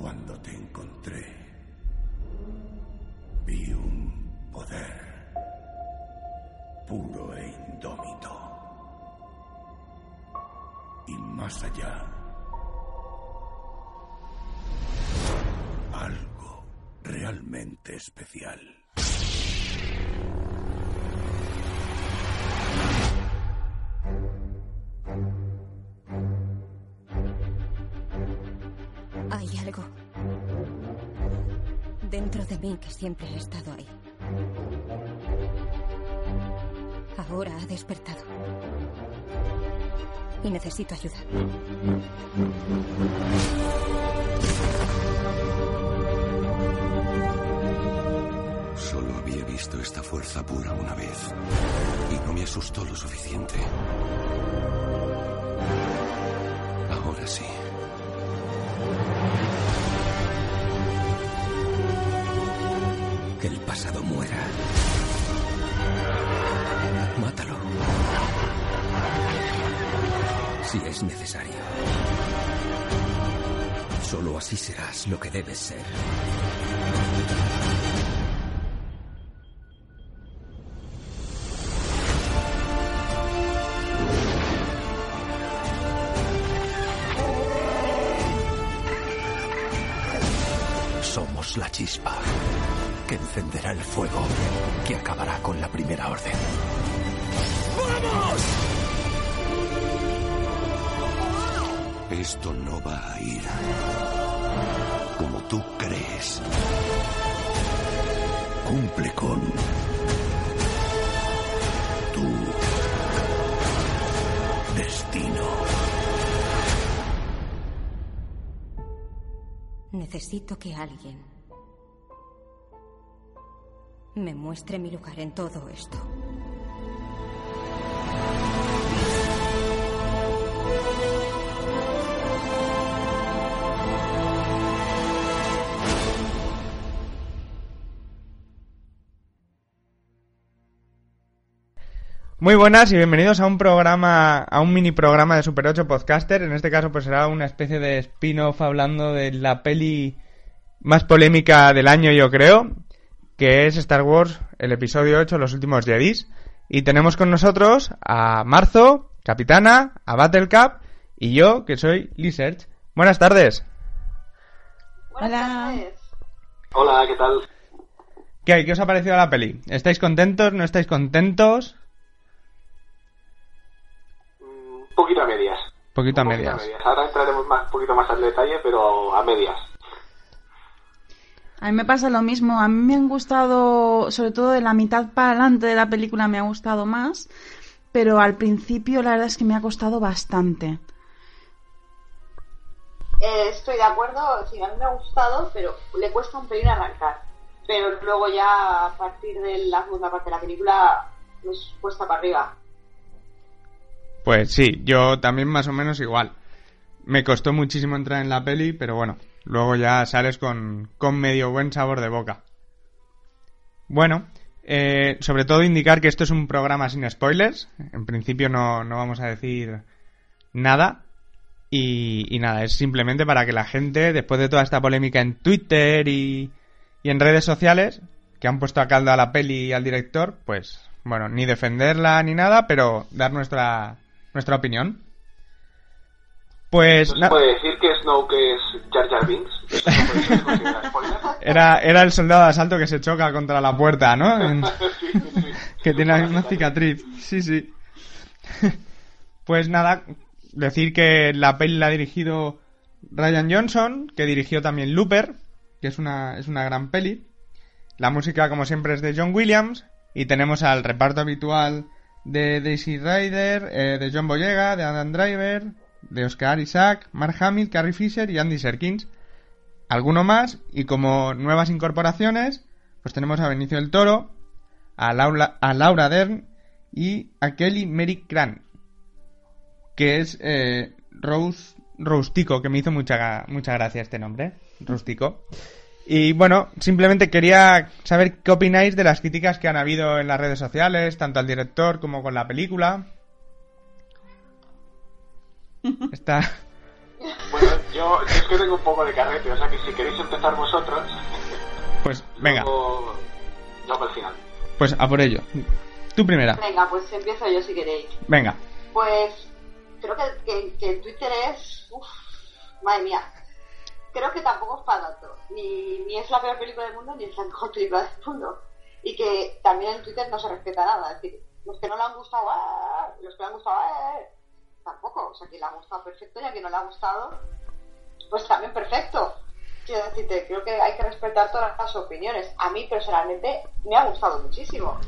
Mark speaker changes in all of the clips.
Speaker 1: Cuando te encontré, vi un poder puro e indómito. Y más allá, algo realmente especial.
Speaker 2: Algo dentro de mí que siempre ha estado ahí. Ahora ha despertado. Y necesito ayuda.
Speaker 1: Solo había visto esta fuerza pura una vez y no me asustó lo suficiente. Ahora sí. Que el pasado muera. Mátalo. Si es necesario. Solo así serás lo que debes ser.
Speaker 2: Alguien me muestre mi lugar en todo esto.
Speaker 3: Muy buenas y bienvenidos a un programa, a un mini programa de Super 8 Podcaster. En este caso, pues será una especie de spin-off hablando de la peli más polémica del año, yo creo, que es Star Wars, el episodio 8, Los últimos Jedis. Y tenemos con nosotros a Marzo, Capitana, a Battlecap y yo, que soy Lizard. Buenas tardes.
Speaker 4: Hola.
Speaker 5: Hola, ¿qué tal?
Speaker 3: ¿Qué hay? ¿Qué os ha parecido la peli? ¿Estáis contentos? ¿No estáis contentos?
Speaker 5: Un poquito a medias.
Speaker 3: Poquito a medias.
Speaker 5: Ahora entraremos más, un poquito más al detalle, pero a medias.
Speaker 4: A mí me pasa lo mismo. A mí me han gustado, sobre todo de la mitad para adelante de la película me ha gustado más, pero al principio la verdad es que me ha costado bastante.
Speaker 6: Eh, estoy de acuerdo, sí, a mí me ha gustado, pero le cuesta un pelín arrancar. Pero luego ya a partir de la segunda parte de la película nos cuesta para arriba.
Speaker 3: Pues sí, yo también más o menos igual. Me costó muchísimo entrar en la peli, pero bueno, luego ya sales con, con medio buen sabor de boca. Bueno, eh, sobre todo indicar que esto es un programa sin spoilers. En principio no, no vamos a decir nada. Y, y nada, es simplemente para que la gente, después de toda esta polémica en Twitter y, y en redes sociales, que han puesto a caldo a la peli y al director, pues bueno, ni defenderla ni nada, pero dar nuestra, nuestra opinión. Pues
Speaker 5: ¿No se
Speaker 3: na-
Speaker 5: puede decir que Snoke es Jar Jar Binks? ¿Eso no puede ser considerado spoiler?
Speaker 3: era, era el soldado de asalto que se choca contra la puerta, ¿no? En-
Speaker 5: Sí, sí, sí.
Speaker 3: que tiene la misma cicatriz. Sí, sí. pues nada, decir que la peli la ha dirigido Ryan Johnson, que dirigió también Looper, que es una, es una gran peli. La música, como siempre, es de John Williams. Y tenemos al reparto habitual de Daisy Ryder, eh, de John Boyega, de Adam Driver, de Oscar Isaac, Mark Hamill, Carrie Fisher y Andy Serkins. Alguno más, y como nuevas incorporaciones, pues tenemos a Benicio del Toro, a Laura, a Laura Dern y a Kelly Mary Cran, que es eh, Rose que me hizo mucha, mucha gracia este nombre, Rustico. Y bueno, simplemente quería saber qué opináis de las críticas que han habido en las redes sociales, tanto al director como con la película. Está.
Speaker 5: Bueno, yo, yo es que tengo un poco de carrete, o sea que si queréis empezar vosotros,
Speaker 3: Pues venga,
Speaker 5: luego, luego al final.
Speaker 3: pues a por ello. Tú primera.
Speaker 6: Venga, pues empiezo yo si queréis.
Speaker 3: Venga.
Speaker 6: Pues creo que, que, que Twitter es. Uf, madre mía. Creo que tampoco es para tanto. Ni, ni es la peor película del mundo, ni es la mejor película del mundo. Y que también en Twitter no se respeta nada. Es decir, los que no le han gustado, ¡ah! los que le han gustado, ¡ah! Tampoco. O sea, que le ha gustado perfecto y a quien no le ha gustado, pues también perfecto. Quiero decirte, creo que hay que respetar todas las opiniones. A mí personalmente me ha gustado muchísimo.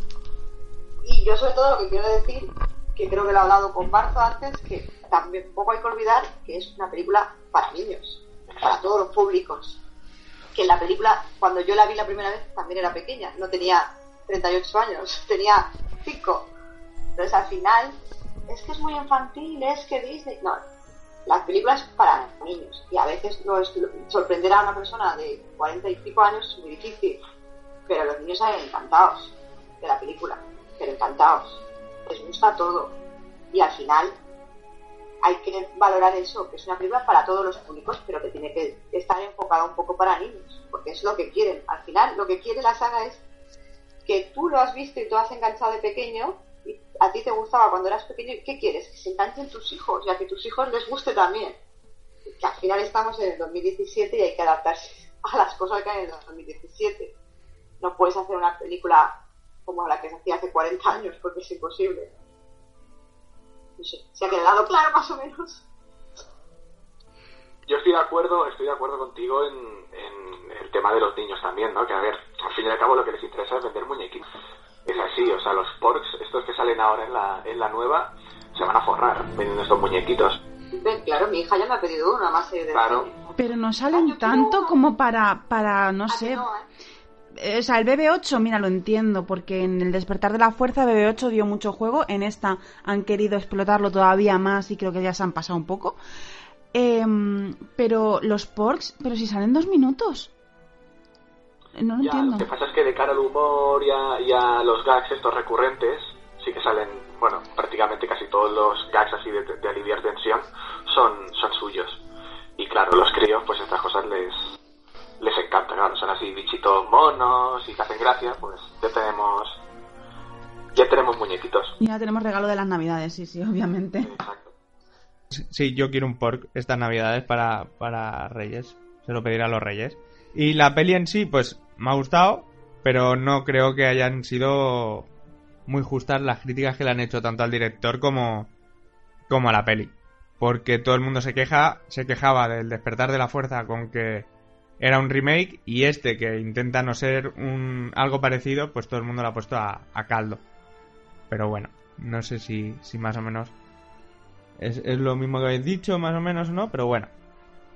Speaker 6: Y yo sobre todo lo que quiero decir, que creo que lo he hablado con Barzo antes, que también poco hay que olvidar que es una película para niños, para todos los públicos. Que la película, cuando yo la vi la primera vez, también era pequeña, no tenía 38 años, tenía 5. Entonces al final, es que es muy infantil, es que Disney... No, la película es para niños y a veces no es- sorprender a una persona de 40 y pico años es muy difícil, pero los niños salen encantados de la película, pero encantados. Les gusta todo y al final hay que valorar eso, que es una película para todos los públicos, pero que tiene que estar enfocada un poco para niños, porque es lo que quieren. Al final lo que quiere la saga es que tú lo has visto y tú has enganchado de pequeño a ti te gustaba cuando eras pequeño, ¿y ¿qué quieres? Que se enganchen tus hijos y a que tus hijos les guste también. Que al final estamos en el 2017 y hay que adaptarse a las cosas que hay en el 2017. No puedes hacer una película como la que se hacía hace 40 años porque es imposible. No sé, ¿se ha quedado claro más o menos?
Speaker 5: Yo estoy de acuerdo, estoy de acuerdo contigo en, en el tema de los niños también, ¿no? Que a ver, al fin y al cabo lo que les interesa es vender muñequitos. Es así, o sea, los porks, estos que salen ahora en la, en la nueva, se van a forrar vendiendo estos muñequitos.
Speaker 6: Ven, claro, mi hija ya me ha pedido una más serie de
Speaker 5: Claro.
Speaker 4: Pero no
Speaker 6: Ah,
Speaker 4: salen
Speaker 6: quiero
Speaker 4: tanto como para, para no
Speaker 6: Ah,
Speaker 4: sé.
Speaker 6: no, ¿eh?
Speaker 4: Eh, O sea, el BB8, mira, lo entiendo, porque en el despertar de la fuerza BB8 dio mucho juego, en esta han querido explotarlo todavía más y creo que ya se han pasado un poco. Em, pero los porks, pero si salen dos minutos. Eh, No lo
Speaker 5: Ya,
Speaker 4: entiendo.
Speaker 5: lo que pasa es que de cara al humor y a, y a los gags estos recurrentes, sí que salen, bueno, prácticamente casi todos los gags así de, de aliviar tensión son, son suyos. Y claro, los críos, pues estas cosas les, les encanta, claro, son así bichitos monos y que hacen gracia, pues ya tenemos, ya tenemos muñequitos.
Speaker 4: Ya tenemos regalo de las navidades, sí, sí, obviamente.
Speaker 5: Exacto.
Speaker 3: Sí, yo quiero un pork estas navidades para, para Reyes. Se lo pediré a los Reyes. Y la peli en sí, pues me ha gustado, pero no creo que hayan sido muy justas las críticas que le han hecho tanto al director como, como a la peli. Porque todo el mundo se queja, se quejaba del despertar de la fuerza con que era un remake y este que intenta no ser un algo parecido, pues todo el mundo lo ha puesto a, caldo. Pero bueno, no sé si, si más o menos es, es lo mismo que habéis dicho, más o menos, ¿no? Pero bueno,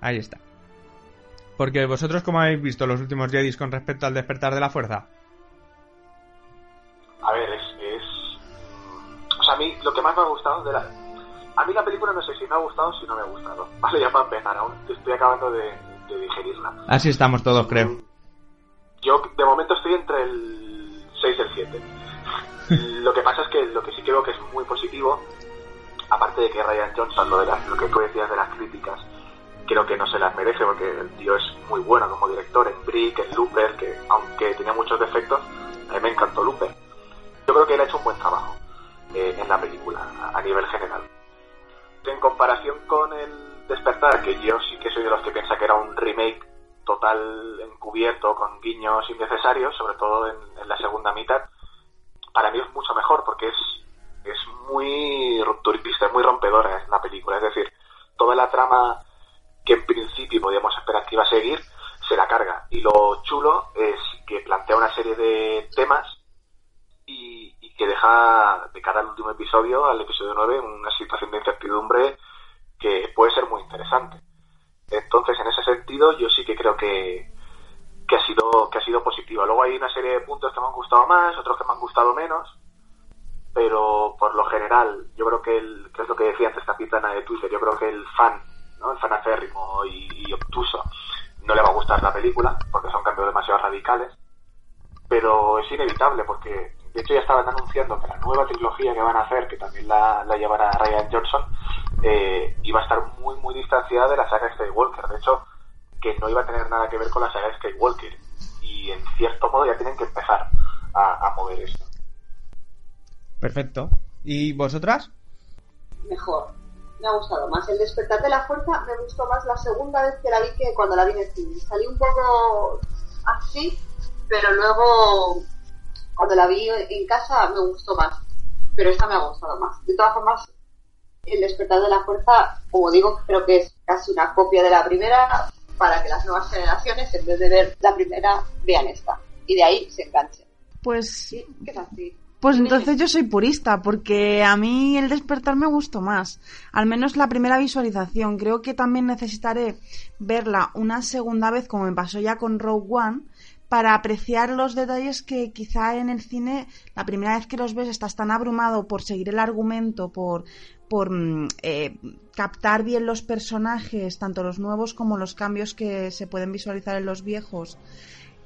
Speaker 3: ahí está. Porque vosotros, ¿cómo habéis visto los últimos Jedis con respecto al despertar de la fuerza?
Speaker 5: A ver, es, es... O sea, a mí lo que más me ha gustado de la... A mí la película no sé si me ha gustado o si no me ha gustado. Vale, ya para empezar, aún estoy acabando de, de digerirla.
Speaker 3: Así estamos todos, creo.
Speaker 5: Yo de momento estoy entre el 6 y el 7. lo que pasa es que lo que sí creo que es muy positivo, aparte de que Ryan Johnson, lo, de las- lo que tú decías de las críticas, creo que no se las merece porque el tío es muy bueno como director en Brick, en Looper, que aunque tenía muchos defectos, a mí me encantó Looper. Yo creo que él ha hecho un buen trabajo eh, en la película a, nivel general. En comparación con el Despertar, que yo sí que soy de los que piensa que era un remake total encubierto con guiños innecesarios, sobre todo en, la segunda mitad, para mí es mucho mejor porque es, es muy rupturista, es muy rompedora la película. Es decir, toda la trama que en principio podíamos esperar que iba a seguir, se la carga. Y lo chulo es que plantea una serie de temas y, que deja de cara al último episodio, al episodio 9, una situación de incertidumbre que puede ser muy interesante. Entonces, en ese sentido, yo sí que creo que, que ha sido que ha sido positiva. Luego hay una serie de puntos que me han gustado más, otros que me han gustado menos, pero por lo general, yo creo que, el, que es lo que decía antes Capitana de Twitter, yo creo que el fan, ¿no? el fan acérrimo y, y obtuso, no le va a gustar la película, porque son cambios demasiado radicales, pero es inevitable, porque de hecho ya estaban anunciando que la nueva trilogía que van a hacer, que también la, la llevará Ryan Johnson, eh, iba a estar muy, muy distanciada de la saga Skywalker. De hecho, que no iba a tener nada que ver con la saga Skywalker. Y en cierto modo ya tienen que empezar a, a mover esto.
Speaker 3: Perfecto. ¿Y vosotras?
Speaker 6: Mejor. Me ha gustado más. El despertar de la fuerza me gustó más la segunda vez que la vi que cuando la vi en el cine. Salí un poco así, pero luego cuando la vi en casa me gustó más. Pero esta me ha gustado más. De todas formas, el despertar de la fuerza, como digo, creo que es casi una copia de la primera para que las nuevas generaciones, en vez de ver la primera, vean esta. Y de ahí se enganchen.
Speaker 4: Pues
Speaker 6: Sí, que es así.
Speaker 4: Pues entonces yo soy purista, porque a mí el despertar me gustó más. Al menos la primera visualización. Creo que también necesitaré verla una segunda vez, como me pasó ya con Rogue One, para apreciar los detalles que quizá en el cine, la primera vez que los ves, estás tan abrumado por seguir el argumento, por, por mm, eh, captar bien los personajes, tanto los nuevos como los cambios que se pueden visualizar en los viejos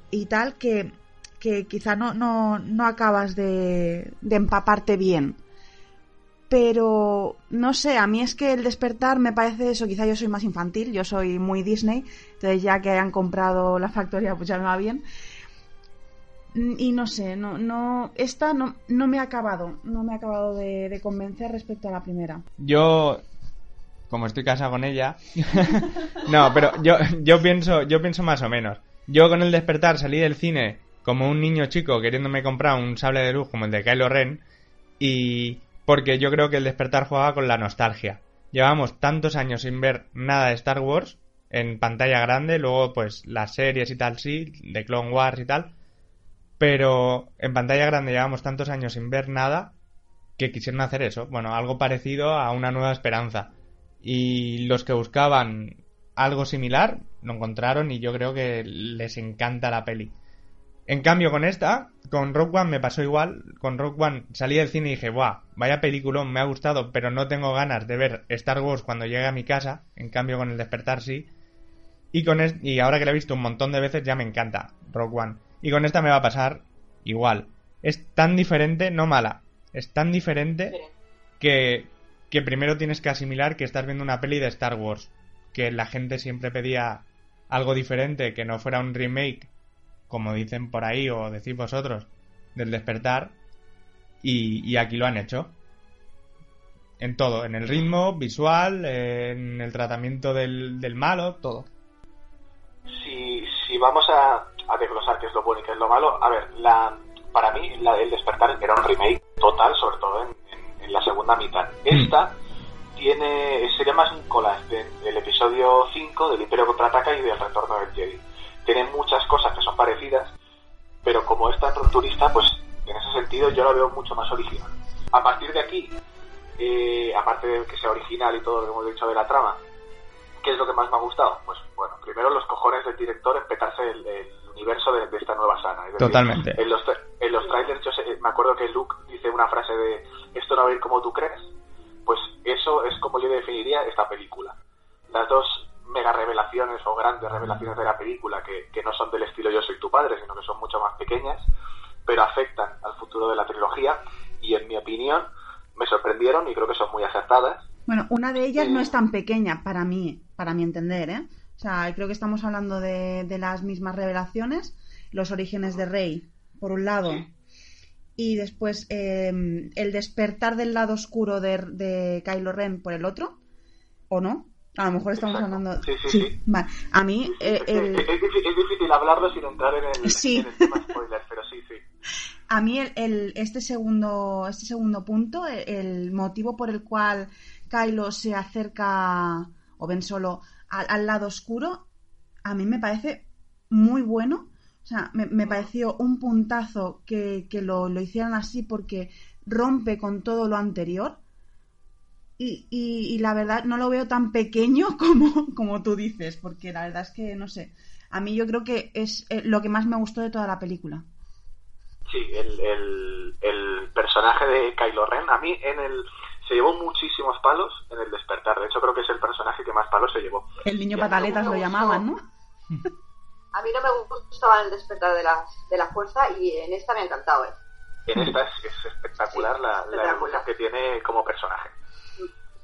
Speaker 4: y tal, que que quizá no, no, no acabas de, de empaparte bien. Pero no sé, a mí es que el despertar me parece eso, quizá yo soy más infantil, yo soy muy Disney, entonces ya que hayan comprado la factoría pues ya me va bien. Y no sé, no, no, esta no, no me ha acabado, no me ha acabado de, convencer respecto a la primera.
Speaker 3: Yo, como estoy casado con ella, no, pero yo, yo pienso, yo pienso más o menos. Yo con el despertar salí del cine como un niño chico queriéndome comprar un sable de luz como el de Kylo Ren y porque yo creo que el despertar jugaba con la nostalgia. Llevamos tantos años sin ver nada de Star Wars en pantalla grande, luego pues las series y tal sí, de Clone Wars y tal, pero en pantalla grande llevamos tantos años sin ver nada que quisieron hacer eso, bueno, algo parecido a una nueva esperanza. Y los que buscaban algo similar lo encontraron y yo creo que les encanta la peli. En cambio, con esta, con Rock One me pasó igual. Con Rock One salí del cine y dije, ¡buah! Vaya peliculón, me ha gustado, pero no tengo ganas de ver Star Wars cuando llegue a mi casa. En cambio, con el despertar sí. Y, con y ahora que la he visto un montón de veces, ya me encanta Rock One. Y con esta me va a pasar igual. Es tan diferente, no mala. Es tan diferente que, que primero tienes que asimilar que estás viendo una peli de Star Wars. Que la gente siempre pedía algo diferente, que no fuera un remake como dicen por ahí o decís vosotros, del despertar. Y, y aquí lo han hecho. En todo, en el ritmo, visual, en el tratamiento del, del malo, todo.
Speaker 5: si, si vamos a, a desglosar qué es lo bueno y qué es lo malo, a ver, la, para mí la, el despertar era un remake total, sobre todo en, en- en la segunda mitad. Esta tiene sería más un collage de- del episodio 5 del Imperio Contraataca y del Retorno del Jedi. Tiene muchas cosas que son parecidas, pero como es tan rupturista, pues en ese sentido yo lo veo mucho más original. A partir de aquí, eh, aparte de que sea original y todo lo que hemos dicho de la trama, ¿Qué es lo que más me ha gustado? Pues bueno, primero los cojones del director en petarse el, el universo de, de esta nueva saga. Es decir,
Speaker 3: Totalmente.
Speaker 5: En los, en los trailers yo sé- me acuerdo que Luke dice una frase de esto no va a ir como tú crees. Pues eso es como yo definiría esta película. Las dos mega revelaciones o grandes revelaciones de la película que, que no son del estilo yo soy tu padre, sino que son mucho más pequeñas, pero afectan al futuro de la trilogía y en mi opinión me sorprendieron y creo que son muy acertadas.
Speaker 4: Bueno, una de ellas no es tan pequeña para mí, para mi entender, ¿eh? O sea, creo que estamos hablando de, de las mismas revelaciones, los orígenes de Rey, por un lado,
Speaker 5: Sí.
Speaker 4: y después eh, el despertar del lado oscuro de, de Kylo Ren por el otro, ¿o no? A lo mejor estamos
Speaker 5: Exacto.
Speaker 4: hablando...
Speaker 5: Sí, sí, sí.
Speaker 4: Vale. A mí, eh,
Speaker 5: Es,
Speaker 4: el-
Speaker 5: es difícil, es difícil hablarlo sin entrar en el,
Speaker 4: Sí.
Speaker 5: en el tema spoiler, pero sí, sí.
Speaker 4: A mí el, el- este segundo este segundo punto, el, el motivo por el cual Kylo se acerca o Ben Solo al, al lado oscuro, a mí me parece muy bueno. O sea, me, me pareció un puntazo que, que lo, lo hicieran así porque rompe con todo lo anterior. Y, y, y la verdad no lo veo tan pequeño como, como tú dices, porque la verdad es que, no sé, a mí yo creo que es eh, lo que más me gustó de toda la película.
Speaker 5: Sí, el, el, el personaje de Kylo Ren, a mí en el se llevó muchísimos palos en el despertar. De hecho, creo que es el personaje que más palos se llevó.
Speaker 4: El niño pataletas
Speaker 6: no
Speaker 4: lo llamaban, ¿no?
Speaker 6: A mí no me gustaba el despertar de la, de la fuerza y en esta me ha encantado, ¿eh?
Speaker 5: En esta es, es espectacular
Speaker 6: Sí,
Speaker 5: la, la evolución que tiene como personaje.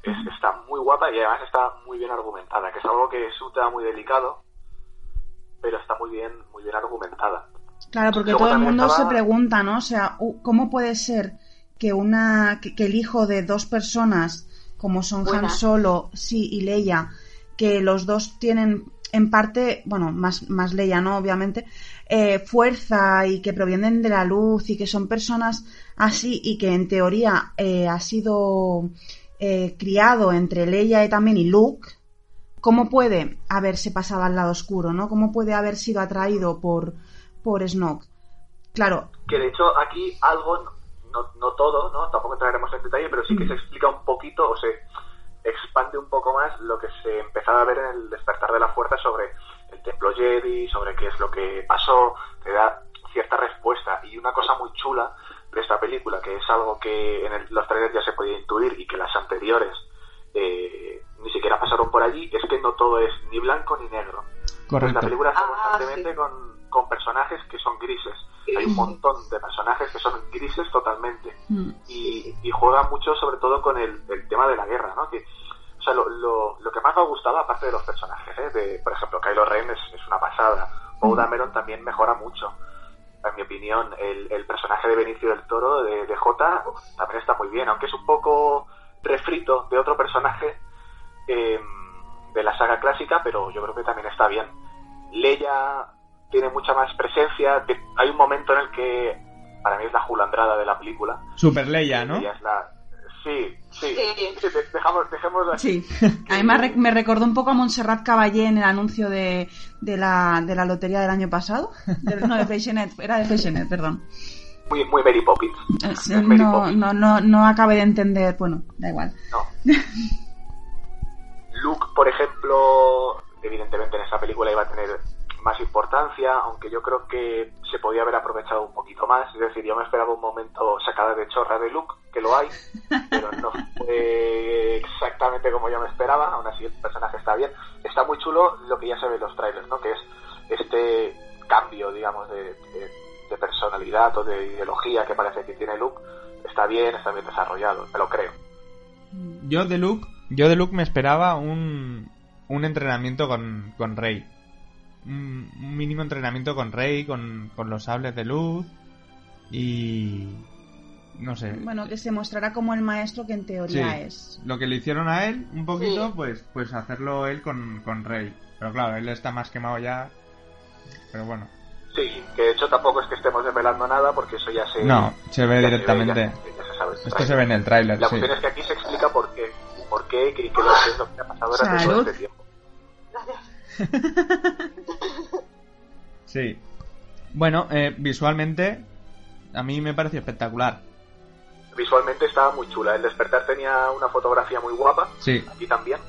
Speaker 5: Es- está muy guapa y además está muy bien argumentada, que es algo que es un tema muy delicado, pero está muy bien, muy bien argumentada.
Speaker 4: Claro, porque
Speaker 5: Luego
Speaker 4: todo el mundo
Speaker 5: estaba-
Speaker 4: se pregunta, ¿no? O sea, ¿cómo puede ser que una que, que el hijo de dos personas como son Han
Speaker 6: Buenas.
Speaker 4: Solo, sí y Leia, que los dos tienen en parte, bueno, más más Leia, ¿no? Obviamente, eh, fuerza y que provienen de la luz y que son personas así y que en teoría eh, ha sido eh, criado entre Leia y también y Luke, ¿cómo puede haberse pasado al lado oscuro, ¿no? ¿Cómo puede haber sido atraído por, por Snoke? Claro,
Speaker 5: Que de hecho aquí algo, no, no todo, ¿no? Tampoco entraremos en detalle, pero sí que se explica un poquito o se expande un poco más lo que se empezaba a ver en el despertar de la fuerza sobre el templo Jedi, sobre qué es lo que pasó, te da cierta respuesta. Y una cosa muy chula de esta película, que es algo que en el- los trailers ya se podía intuir y que las anteriores eh, ni siquiera pasaron por allí, es que no todo es ni blanco ni negro.
Speaker 3: Correcto.
Speaker 5: La película está
Speaker 6: Ah,
Speaker 5: constantemente
Speaker 6: sí.
Speaker 5: con, con personajes que son grises. Hay un montón de personajes que son grises totalmente.
Speaker 4: Mm.
Speaker 5: Y, y juega mucho sobre todo con el, el tema de la guerra, ¿no? Que, o sea, lo, lo, lo que más me ha gustado, aparte de los personajes, ¿eh? de, por ejemplo, Kylo Ren es, es una pasada. Poe Dameron también mejora mucho. En mi opinión, el, el personaje de Benicio del Toro, de, de J, también está muy bien, aunque es un poco refrito de otro personaje eh, de la saga clásica, pero yo creo que también está bien. Leia tiene mucha más presencia. hay un momento en el que para mí es la julandrada de la película.
Speaker 3: Super Leia, ¿no?
Speaker 5: Leia es la... Sí, sí.
Speaker 6: Sí.
Speaker 5: sí, de- dejamos, dejémoslo así.
Speaker 4: Sí, a mí me, re- me recordó un poco a Montserrat Caballé en el anuncio de, de, la, de la lotería del año pasado. De- no, de Freixenet, era de Freixenet, perdón.
Speaker 5: Muy, muy Mary Poppins.
Speaker 4: Eh,
Speaker 5: Es Mary
Speaker 4: No,
Speaker 5: Poppins.
Speaker 4: no, no, no acabé de entender, bueno, da igual.
Speaker 5: No. Luke, por ejemplo, evidentemente en esta película iba a tener más importancia, aunque yo creo que se podía haber aprovechado un poquito más. Es decir, yo me esperaba un momento sacada de chorra de Luke, que lo hay, pero no fue exactamente como yo me esperaba. Aún así, el personaje está bien. Está muy chulo lo que ya se ve en los trailers, ¿no? Que es este cambio, digamos, de, de- personalidad o de ideología que parece que tiene Luke. Está bien, está bien desarrollado, me lo creo.
Speaker 3: Yo de Luke, yo de Luke me esperaba un, un entrenamiento con, con Rey. Un, mínimo entrenamiento con Rey, con, con los sables de luz y no sé.
Speaker 4: Bueno, que se mostrará como el maestro que en teoría
Speaker 3: Sí.
Speaker 4: es.
Speaker 3: Lo que le hicieron a él, un poquito,
Speaker 6: Sí.
Speaker 3: pues, pues hacerlo él con, con Rey. Pero claro, él está más quemado ya. Pero bueno.
Speaker 5: Sí, que de hecho tampoco es que estemos desvelando nada porque eso ya se...
Speaker 3: No, se ve
Speaker 5: ya
Speaker 3: directamente.
Speaker 5: ya- ya se sabe.
Speaker 3: Esto se ve en el tráiler,
Speaker 5: La
Speaker 3: sí.
Speaker 5: cuestión es que aquí se explica por qué. Por qué y qué qué es lo que ha pasado durante todo este tiempo.
Speaker 3: Sí. Bueno, eh, visualmente a mí me pareció espectacular.
Speaker 5: Visualmente estaba muy chula. El despertar tenía una fotografía muy guapa.
Speaker 3: Sí.
Speaker 5: Aquí también.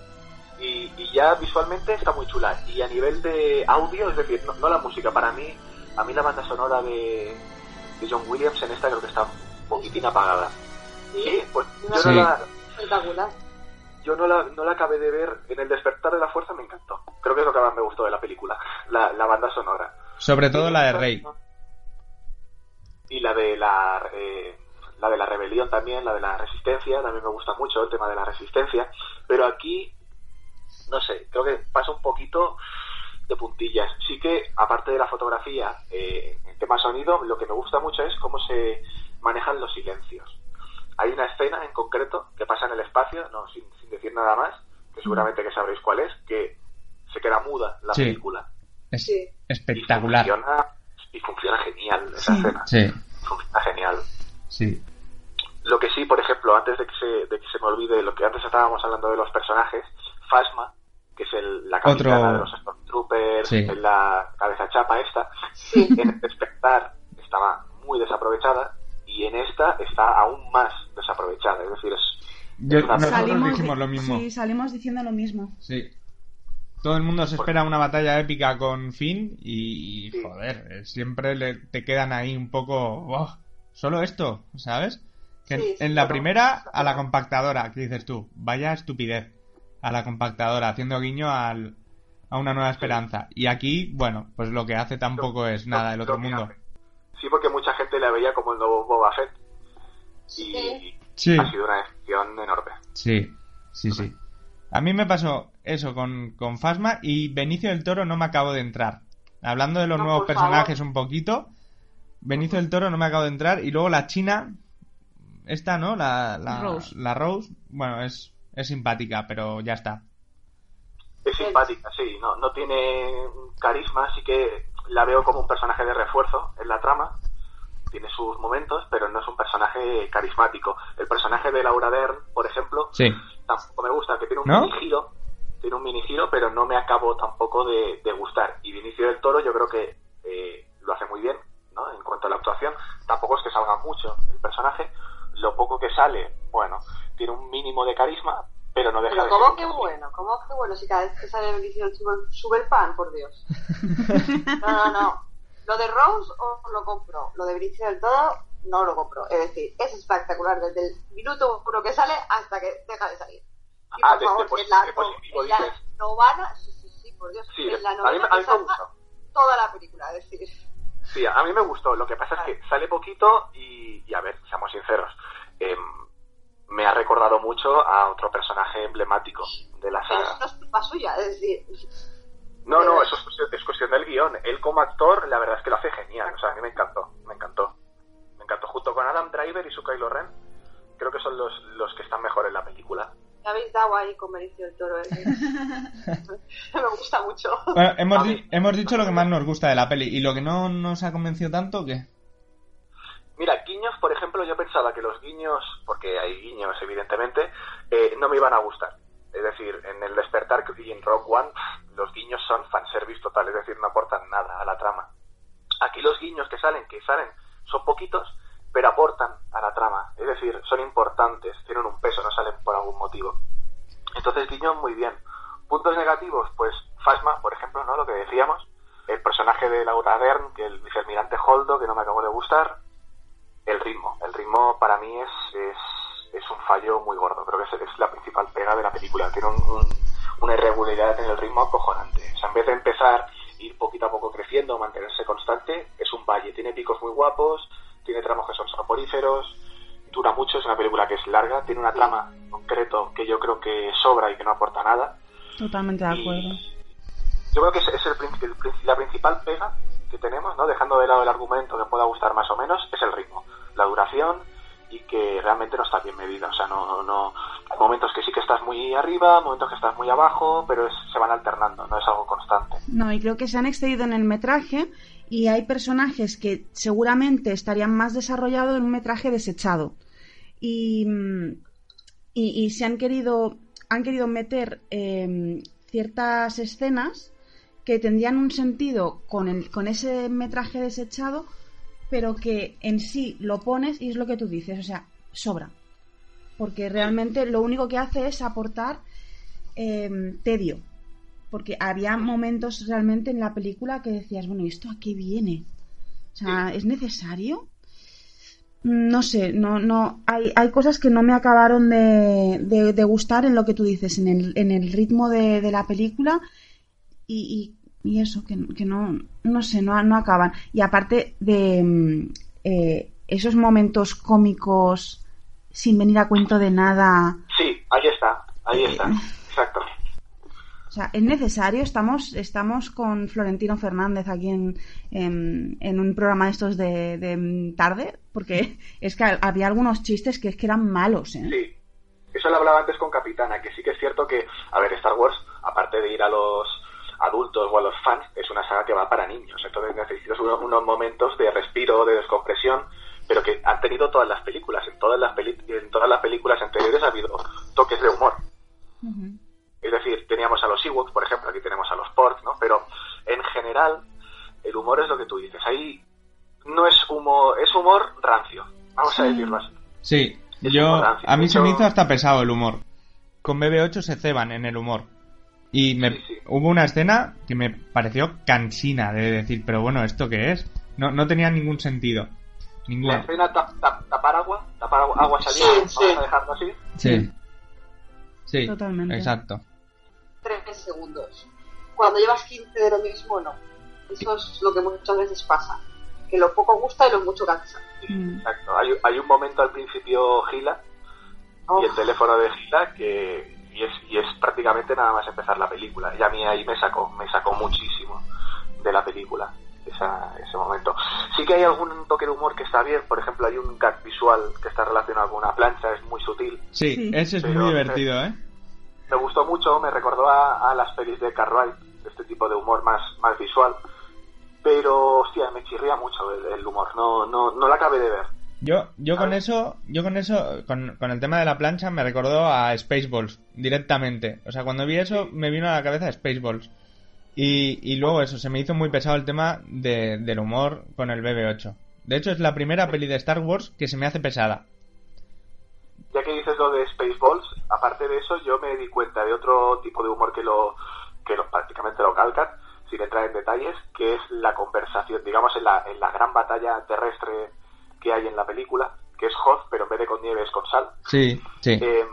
Speaker 5: Y, y ya visualmente está muy chula. Y a nivel de audio, es decir, no, no la música, para mí, a mí la banda sonora de, de John Williams en esta creo que está un poquitín apagada. Sí, pues yo,
Speaker 3: Sí.
Speaker 5: no la,
Speaker 6: Espectacular.
Speaker 5: Yo no la, no la acabé de ver. En el despertar de la fuerza me encantó. Creo que es lo que más me gustó de la película, la, la banda sonora.
Speaker 3: Sobre todo la de Rey.
Speaker 5: Y la de la, eh, la de la rebelión también, la de la resistencia, también me gusta mucho el tema de la resistencia. Pero aquí, no sé, creo que pasa un poquito de puntillas. Sí que, aparte de la fotografía, eh, en tema sonido, lo que me gusta mucho es cómo se manejan los silencios. Hay una escena en concreto que pasa en el espacio, no sin, sin decir nada más, que seguramente que sabréis cuál es, que se queda muda la
Speaker 3: Sí.
Speaker 5: película.
Speaker 3: Es
Speaker 6: Sí.
Speaker 3: espectacular.
Speaker 5: Y funciona, y funciona genial esa
Speaker 4: Sí.
Speaker 5: escena.
Speaker 3: Sí,
Speaker 5: Funciona genial.
Speaker 3: sí.
Speaker 5: Lo que sí, por ejemplo, antes de que se, de que se me olvide lo que antes estábamos hablando de los personajes, Fasma, que es el, la capitana
Speaker 3: Otro-
Speaker 5: de los Storm- Stormtroopers,
Speaker 3: Sí.
Speaker 5: en la cabeza chapa esta.
Speaker 6: Sí.
Speaker 5: En el despertar estaba muy desaprovechada y en esta está aún más. Es decir, es,
Speaker 3: Yo-
Speaker 5: es una
Speaker 3: nosotros dijimos
Speaker 4: di-
Speaker 3: lo mismo.
Speaker 4: Sí, salimos diciendo lo mismo.
Speaker 3: Sí. Todo el mundo se espera una batalla épica con Finn y,
Speaker 5: Sí.
Speaker 3: joder, eh, siempre le- te quedan ahí un poco... "Buah, Solo esto, ¿sabes? Que en-
Speaker 6: Sí, sí,
Speaker 3: en la primera, a la compactadora, que dices tú, vaya estupidez, a la compactadora, haciendo guiño al, a una nueva esperanza. Y aquí, bueno, pues lo que hace tampoco es nada del otro mundo.
Speaker 5: hace. Sí, porque mucha gente la veía como el nuevo Boba Fett y
Speaker 6: Sí.
Speaker 3: Sí.
Speaker 5: ha sido una decisión enorme.
Speaker 3: Sí, sí, sí. A mí me pasó eso con, con Fasma y Benicio del Toro no me acabo de entrar. Hablando de los
Speaker 6: No,
Speaker 3: nuevos personajes un poquito, Benicio del Toro no me acabo de entrar y luego la China, esta, ¿no? La, la
Speaker 4: Rose.
Speaker 3: la Rose, bueno, es, es simpática, pero ya está.
Speaker 5: Es simpática, sí, no, no tiene carisma, así que la veo como un personaje de refuerzo en la trama. Tiene sus momentos, pero no es un personaje carismático. El personaje de Laura Dern, por ejemplo,
Speaker 3: Sí.
Speaker 5: tampoco me gusta, que tiene un
Speaker 3: ¿No?
Speaker 5: mini giro, tiene un mini giro, pero no me acabo tampoco de, de gustar. Y Vinicio del Toro yo creo que eh, lo hace muy bien, ¿no? En cuanto a la actuación, tampoco es que salga mucho el personaje, lo poco que sale, bueno, tiene un mínimo de carisma, pero no deja
Speaker 6: Pero
Speaker 5: de
Speaker 6: ¿cómo
Speaker 5: ser
Speaker 6: que bueno? ¿Cómo que bueno? Si cada vez que sale Benicio sube, sube el pan, por Dios. No, no, no. Lo de Rose os lo compro. Lo de Benicio del todo no lo compro. Es decir, es espectacular desde el minuto uno que sale hasta que deja de salir. Y
Speaker 5: Ah,
Speaker 6: por
Speaker 5: de-
Speaker 6: favor,
Speaker 5: de
Speaker 6: en la,
Speaker 5: positivo,
Speaker 6: en la novana, sí, sí, sí, por Dios,
Speaker 5: Sí,
Speaker 6: en la
Speaker 5: a mí, a mí me
Speaker 6: toda la película, es decir,
Speaker 5: Sí, a mí me gustó. Lo que pasa es que sale poquito y, y a ver, seamos sinceros, em, me ha recordado mucho a otro personaje emblemático de la
Speaker 6: pero eso
Speaker 5: saga.
Speaker 6: no es culpa suya, es decir,
Speaker 5: No, no, eso es cuestión, es cuestión del guion. Él como actor, la verdad es que lo hace genial. O sea, a mí me encantó, me encantó. Me encantó. Junto con Adam Driver y su Kylo Ren, creo que son los, los que están mejor en la película.
Speaker 6: me habéis dado ahí con Benicio del Toro. ¿eh? me gusta mucho.
Speaker 3: Bueno, hemos, di- hemos dicho lo que más nos gusta de la peli y lo que no nos ha convencido tanto, ¿qué?
Speaker 5: Mira, guiños, por ejemplo, yo pensaba que los guiños, porque hay guiños evidentemente, eh, no me iban a gustar. Es decir, en el despertar y en Rock One, los guiños son fanservice total, es decir, no aportan nada a la trama. Aquí los guiños que salen, que salen, son poquitos, pero aportan a la trama. Es decir, son importantes, tienen un peso, no salen por algún motivo. Entonces, guiños muy bien. Puntos negativos, pues Fasma, por ejemplo, ¿no? Lo que decíamos. El personaje de Laura Dern, que el vicealmirante Holdo, que no me acabó de gustar. El ritmo. El ritmo para mí es, es, es un fallo muy gordo. Creo que es, es la principal pega de la película. Tiene un- un- una irregularidad en el ritmo acojonante. O sea, en vez de empezar, ir poquito a poco creciendo, mantenerse constante, es un valle. Tiene picos muy guapos, tiene tramos que son sonoríferos, dura mucho, es una película que es larga, tiene una trama en concreto que yo creo que sobra y que no aporta nada.
Speaker 4: Totalmente de acuerdo.
Speaker 5: Y yo creo que es, es el el la principal pega que tenemos, ¿no? dejando de lado el argumento que pueda gustar más o menos, es el ritmo, la duración y que realmente no está bien medida. O sea, no, no, hay momentos que sí que estás muy arriba, momentos que estás muy abajo, pero es- se van alternando, no es algo constante.
Speaker 4: No, y creo que se han excedido en el metraje y hay personajes que seguramente estarían más desarrollados en un metraje desechado. Y, mm, y, y se han querido, han querido meter em, ciertas escenas que tendrían un sentido con, el, con ese metraje desechado, pero que en sí lo pones y es lo que tú dices, o sea, sobra. Porque realmente lo único que hace es aportar em, tedio. Porque había momentos realmente en la película que decías, bueno, ¿y esto a qué viene? O sea, ¿es necesario? No sé, no, no, hay, hay cosas que no me acabaron de, de- gustar en lo que tú dices, en el, en el ritmo de, de la película y, y, y eso, que, que no, no sé, no, no acaban. Y aparte de mm, eh, esos momentos cómicos sin venir a cuento de nada,
Speaker 5: Sí, ahí está, ahí está, exacto.
Speaker 4: O sea, es necesario. Estamos, estamos con Florentino Fernández aquí en, en, en un programa de estos de, de tarde, porque es que había algunos chistes que es que eran malos, ¿eh?
Speaker 5: Sí, eso lo hablaba antes con Capitana, que sí que es cierto que, a ver, Star Wars, aparte de ir a los adultos o a los fans, es una saga que va para niños. Entonces necesitas unos, unos momentos de respiro, de descompresión, pero que han tenido todas las películas. En todas las, peli- en todas las películas anteriores ha habido toques de humor. Es decir, teníamos a los Ewoks, por ejemplo, aquí tenemos a los Porks, ¿no? Pero humor es lo que tú dices. Ahí no es humor, es humor rancio. Vamos a decirlo así.
Speaker 3: Sí,
Speaker 5: Es
Speaker 3: yo
Speaker 5: rancio.
Speaker 3: a mí se me hizo hasta pesado el humor. Con BB8 se ceban en el humor. Y me,
Speaker 5: Sí, sí.
Speaker 3: hubo una escena que me pareció cansina de decir, pero bueno, ¿esto qué es? No, no tenía ningún sentido.
Speaker 5: La
Speaker 3: Ninguno.
Speaker 5: escena tap- tap- tapar agua, tapar agua, agua
Speaker 6: Sí,
Speaker 5: saliendo,
Speaker 6: sí.
Speaker 5: vamos a dejarlo así.
Speaker 3: Sí. Sí,
Speaker 4: Totalmente.
Speaker 3: exacto.
Speaker 6: Tres segundos. Cuando llevas 15 de lo mismo, no. Eso es lo que muchas veces pasa. Que lo poco gusta y lo mucho cansa.
Speaker 4: Mm.
Speaker 5: Exacto. Hay, hay un momento al principio Gila
Speaker 6: Oh,
Speaker 5: y el teléfono de Gila que y es, y es prácticamente nada más empezar la película. Y a mí ahí me sacó, me sacó muchísimo de la película esa, ese momento. Sí que hay algún toque de humor que está bien, por ejemplo hay un gag visual que está relacionado con una plancha, es muy sutil.
Speaker 3: Sí,
Speaker 4: Sí.
Speaker 3: ese es muy divertido, ¿eh?
Speaker 5: Me gustó mucho, me recordó a, a las pelis de Cartwright, este tipo de humor más, más visual. Pero, hostia, me chirría mucho el, el humor, no, no, no la acabé de ver.
Speaker 3: Yo, yo con eso, yo con eso, con, con el tema de la plancha me recordó a Spaceballs directamente. O sea, cuando vi eso me vino a la cabeza Spaceballs. Y, y luego eso, se me hizo muy pesado el tema de, del humor con el BB-8. De hecho, es la primera peli de Star Wars que se me hace pesada.
Speaker 5: Ya que dices lo de Spaceballs, aparte de eso, yo me di cuenta de otro tipo de humor que lo, que lo prácticamente lo calcan, sin entrar en detalles, que es la conversación, digamos, en la, en la gran batalla terrestre que hay en la película, que es Hoth, pero en vez de con nieve es con sal.
Speaker 3: Sí, sí.
Speaker 5: Em,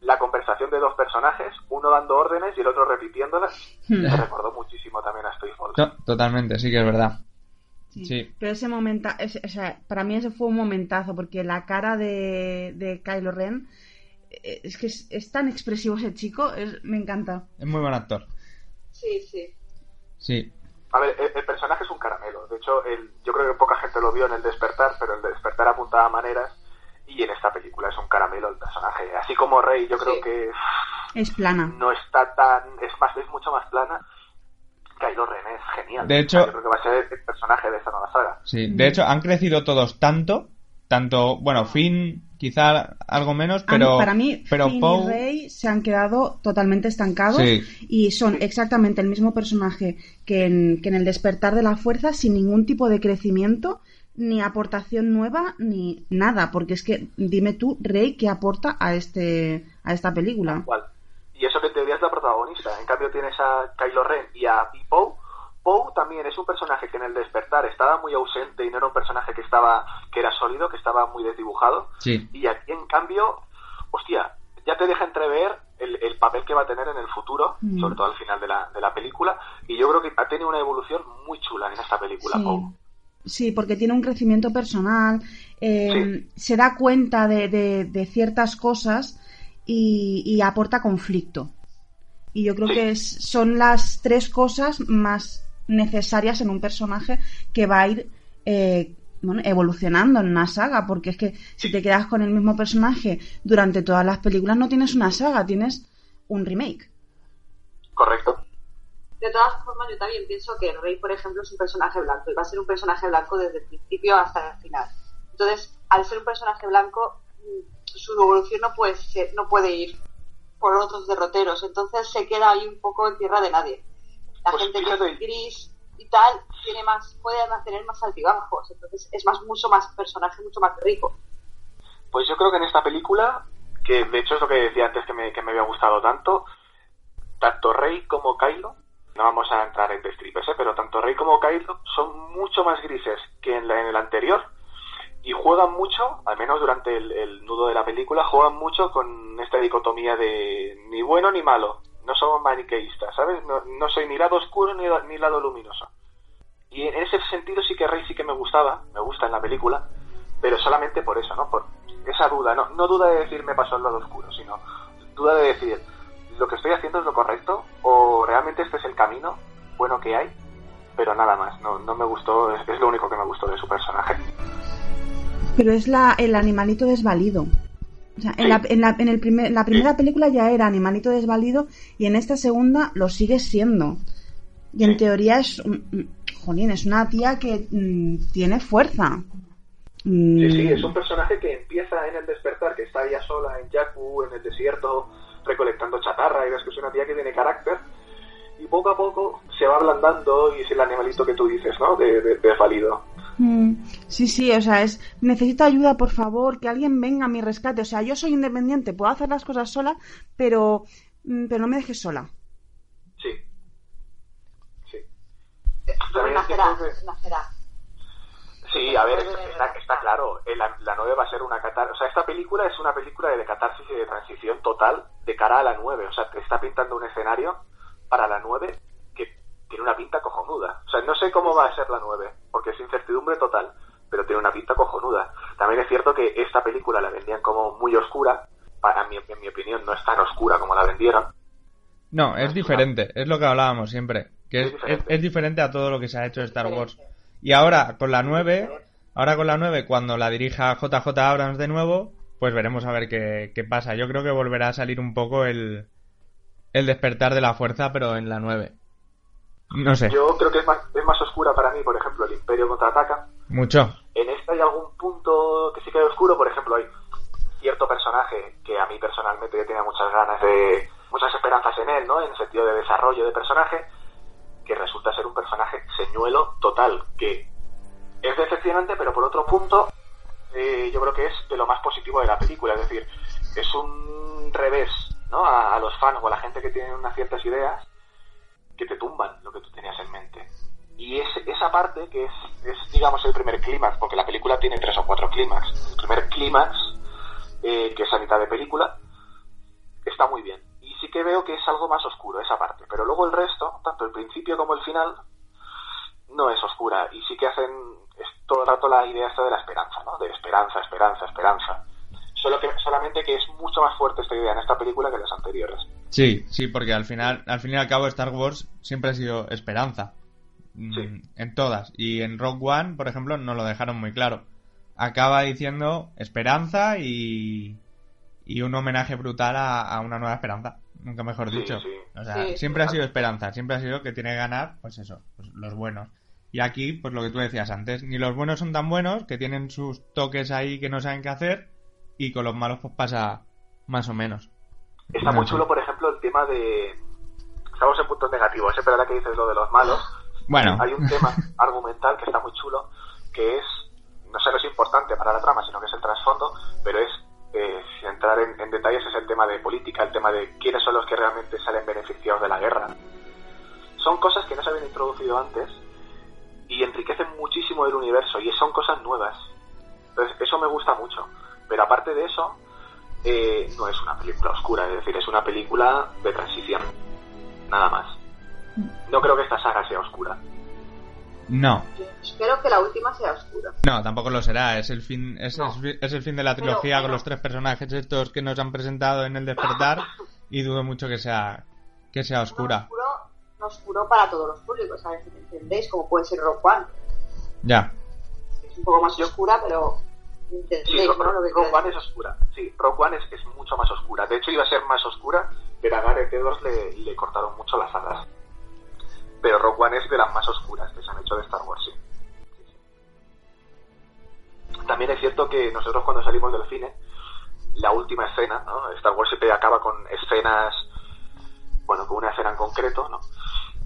Speaker 5: la conversación de dos personajes, uno dando órdenes y el otro repitiéndolas,
Speaker 4: Hmm.
Speaker 5: me recordó muchísimo también a Spaceballs.
Speaker 3: To- totalmente, sí que es verdad.
Speaker 4: Sí.
Speaker 3: Sí.
Speaker 4: Pero ese momento, o sea, para mí ese fue un momentazo, porque la cara de, de Kylo Ren eh, es que es, es tan expresivo ese chico, es- me encanta.
Speaker 3: Es muy buen actor.
Speaker 6: Sí, sí.
Speaker 3: Sí.
Speaker 5: A ver, el, el personaje es un caramelo. De hecho, el, yo creo que poca gente lo vio en el despertar, pero el despertar apuntaba maneras y en esta película es un caramelo el personaje. Así como Rey, yo creo
Speaker 6: Sí.
Speaker 5: que
Speaker 4: Es plana.
Speaker 5: no está tan, es más, es mucho más plana. Kylo Ren es genial.
Speaker 3: De hecho-
Speaker 5: yo creo que va a ser el personaje de esta nueva saga.
Speaker 3: Sí, de hecho han crecido todos tanto, tanto, bueno, Finn quizá algo menos, pero
Speaker 4: mí- para mí,
Speaker 3: pero
Speaker 4: Finn
Speaker 3: Poe
Speaker 4: y Rey se han quedado totalmente estancados
Speaker 3: Sí.
Speaker 4: y son exactamente el mismo personaje que en, que en el despertar de la fuerza sin ningún tipo de crecimiento ni aportación nueva ni nada porque es que dime tú Rey qué aporta a este a esta película
Speaker 5: Igual. Y eso que en teoría es la protagonista. En cambio tienes a Kylo Ren y a y Poe. Poe también es un personaje que en el despertar estaba muy ausente y no era un personaje que estaba que era sólido, que estaba muy desdibujado.
Speaker 3: sí,
Speaker 5: Y aquí, en cambio, hostia, ya te deja entrever el, el papel que va a tener en el futuro,
Speaker 4: Mm.
Speaker 5: sobre todo al final de la, de la película. Y yo creo que ha tenido una evolución muy chula en esta película,
Speaker 4: Sí.
Speaker 5: Poe.
Speaker 4: Sí, porque tiene un crecimiento personal, eh, se da cuenta de, de- de ciertas cosas y, y aporta conflicto. Y yo creo
Speaker 5: Sí.
Speaker 4: que es- son las tres cosas más necesarias en un personaje que va a ir eh, bueno, evolucionando en una saga, porque es que si te quedas con el mismo personaje durante todas las películas no tienes una saga, tienes un remake.
Speaker 5: Correcto.
Speaker 6: De todas formas, yo también pienso que el rey, por ejemplo, es un personaje blanco y va a ser un personaje blanco desde el principio hasta el final. Entonces, al ser un personaje blanco, mm, su evolución no puede ser, no puede ir por otros derroteros. Entonces se queda ahí un poco en tierra de nadie. La
Speaker 5: Pues
Speaker 6: gente que
Speaker 5: fíjate.
Speaker 6: es gris y tal tiene más, puede tener más altibajos. Entonces es más, mucho más personaje, mucho más rico.
Speaker 5: Pues yo creo que en esta película, que de hecho es lo que decía antes que me, que me había gustado tanto, tanto Rey como Kylo, no vamos a entrar en destripes, ¿eh? pero tanto Rey como Kylo son mucho más grises que en, la- en el anterior y juegan mucho, al menos durante el, el nudo de la película, juegan mucho con esta dicotomía de ni bueno ni malo, no somos maniqueístas, ¿sabes? No, soy ni lado oscuro ni, ni lado luminoso. Y en ese sentido sí que Rey sí que me gustaba, me gusta en la película, pero solamente por eso, ¿no? Por esa duda, no, no duda de decir me pasó el lado oscuro, sino duda de decir lo que estoy haciendo es lo correcto o realmente este es el camino bueno que hay, pero nada más, no, no me gustó, es, es lo único que me gustó de su personaje.
Speaker 4: Pero es la, el animalito desvalido. O sea, en, la, en, la, en el primer, la primera película ya era animalito desvalido y en esta segunda lo sigue siendo. Y en teoría es, jolín, es una tía que mm, tiene fuerza. Mm,
Speaker 5: Sí, sí, es un personaje que empieza en el despertar, que está ella sola en Jakku, en el desierto, recolectando chatarra, y ves que es una tía que tiene carácter. y poco a poco se va ablandando y es el animalito que tú dices, ¿no? De, de, desvalido.
Speaker 4: Mm, sí, sí, o sea, es necesito ayuda, por favor, que alguien venga a mi rescate. O sea, yo soy independiente, puedo hacer las cosas sola, pero, mm, pero no me dejes sola.
Speaker 5: Sí. Sí.
Speaker 6: Pero nacerá, nacerá.
Speaker 5: Sí, a ver, está, está claro. eh, La, la 9 va a ser una catarsis. O sea, esta película es una película de catarsis y de transición total de cara a la 9. O sea, te está pintando un escenario para la 9 que tiene una pinta cojonuda. O sea, no sé cómo va a ser la 9, porque es incertidumbre total, pero tiene una pinta cojonuda. También es cierto que esta película la vendían como muy oscura. Para mí, en mi opinión, no es tan oscura como la vendieron.
Speaker 3: No, es diferente, es lo que hablábamos siempre. Que
Speaker 5: Es
Speaker 3: es,
Speaker 5: diferente.
Speaker 3: es- es diferente a todo lo que se ha hecho de Star Wars. Y ahora con la 9, ahora con la 9, cuando la dirija JJ Abrams de nuevo, pues veremos a ver qué, qué pasa. Yo creo que volverá a salir un poco el, el despertar de la fuerza, pero en la 9. No sé,
Speaker 5: Yo creo que es más, es más oscura para mí, por ejemplo, el Imperio contraataca.
Speaker 3: mucho.
Speaker 5: En esta hay algún punto que sí que es oscuro, por ejemplo, hay cierto personaje que a mí personalmente yo tenía muchas ganas de, muchas esperanzas en él, ¿no? En el sentido de desarrollo de personaje, que resulta ser un personaje señuelo total, que es decepcionante, pero por otro punto, eh, yo creo que es de lo más positivo de la película, es decir, es un revés, ¿no? A, a los fans o a la gente que tiene unas ciertas ideas que te tumban lo que tú tenías en mente. Y es esa parte que es, es, digamos, el primer clímax, porque la película tiene tres o cuatro clímax. El primer clímax, eh, que es a mitad de película, está muy bien. Y sí que veo que es algo más oscuro esa parte. Pero luego el resto, tanto el principio como el final, no es oscura. Y sí que hacen es todo el rato la idea esta de la esperanza, ¿no? De esperanza, esperanza, esperanza. Solo que, solamente que es mucho más fuerte esta idea en esta película que en las anteriores.
Speaker 3: Sí, sí, porque al final, al fin y al cabo Star Wars siempre ha sido esperanza. Mm,
Speaker 5: Sí.
Speaker 3: En todas. Y en Rock One, por ejemplo, no lo dejaron muy claro. Acaba diciendo esperanza y, y un homenaje brutal a, a una nueva esperanza. Nunca mejor
Speaker 5: Sí,
Speaker 3: dicho.
Speaker 5: sí.
Speaker 3: O sea,
Speaker 6: Sí,
Speaker 3: siempre ha sido esperanza. Siempre ha sido que tiene que ganar, pues eso, pues los buenos. Y aquí, pues lo que tú decías antes, ni los buenos son tan buenos, que tienen sus toques ahí que no saben qué hacer, y con los malos pues pasa más o menos.
Speaker 5: Está
Speaker 3: No
Speaker 5: muy
Speaker 3: sé.
Speaker 5: chulo, por ejemplo, tema de... Estamos en puntos negativos, ¿eh? pero ahora que dices lo de los malos,
Speaker 3: Bueno,
Speaker 5: hay un tema argumental que está muy chulo, que es, no solo es importante para la trama, sino que es el trasfondo, pero es, eh, sin entrar en, en detalles, es el tema de política, el tema de quiénes son los que realmente salen beneficiados de la guerra. Son cosas que no se habían introducido antes y enriquecen muchísimo el universo y son cosas nuevas. Entonces, eso me gusta mucho. Pero aparte de eso, eh, no es una película oscura, es decir, es una película de transición. Nada más. No creo que esta saga sea oscura.
Speaker 3: no.
Speaker 6: Yo espero que la última sea oscura.
Speaker 3: No, tampoco lo será. Es el fin, es,
Speaker 6: No.
Speaker 3: es fi- es el fin de la
Speaker 6: Pero,
Speaker 3: trilogía con
Speaker 6: pero-
Speaker 3: los tres personajes estos que nos han presentado en el despertar y dudo mucho que sea que sea
Speaker 6: No
Speaker 3: oscura.
Speaker 6: oscuro, no oscuro para todos los públicos, a ver si me entendéis, como puede ser Rock One.
Speaker 3: Ya.
Speaker 6: Es un poco más oscura, pero
Speaker 5: Sí, Rock,
Speaker 6: ¿no?
Speaker 5: Rock One es oscura. Sí, Rock One es, es mucho más oscura. De hecho, iba a ser más oscura, pero a Gareth Edwards le, le cortaron mucho las alas. Pero Rock One es de las más oscuras que se han hecho de Star Wars, sí. Sí, sí. También es cierto que nosotros cuando salimos del cine, la última escena, ¿no? Star Wars siempre acaba con escenas, bueno, con una escena en concreto, ¿no?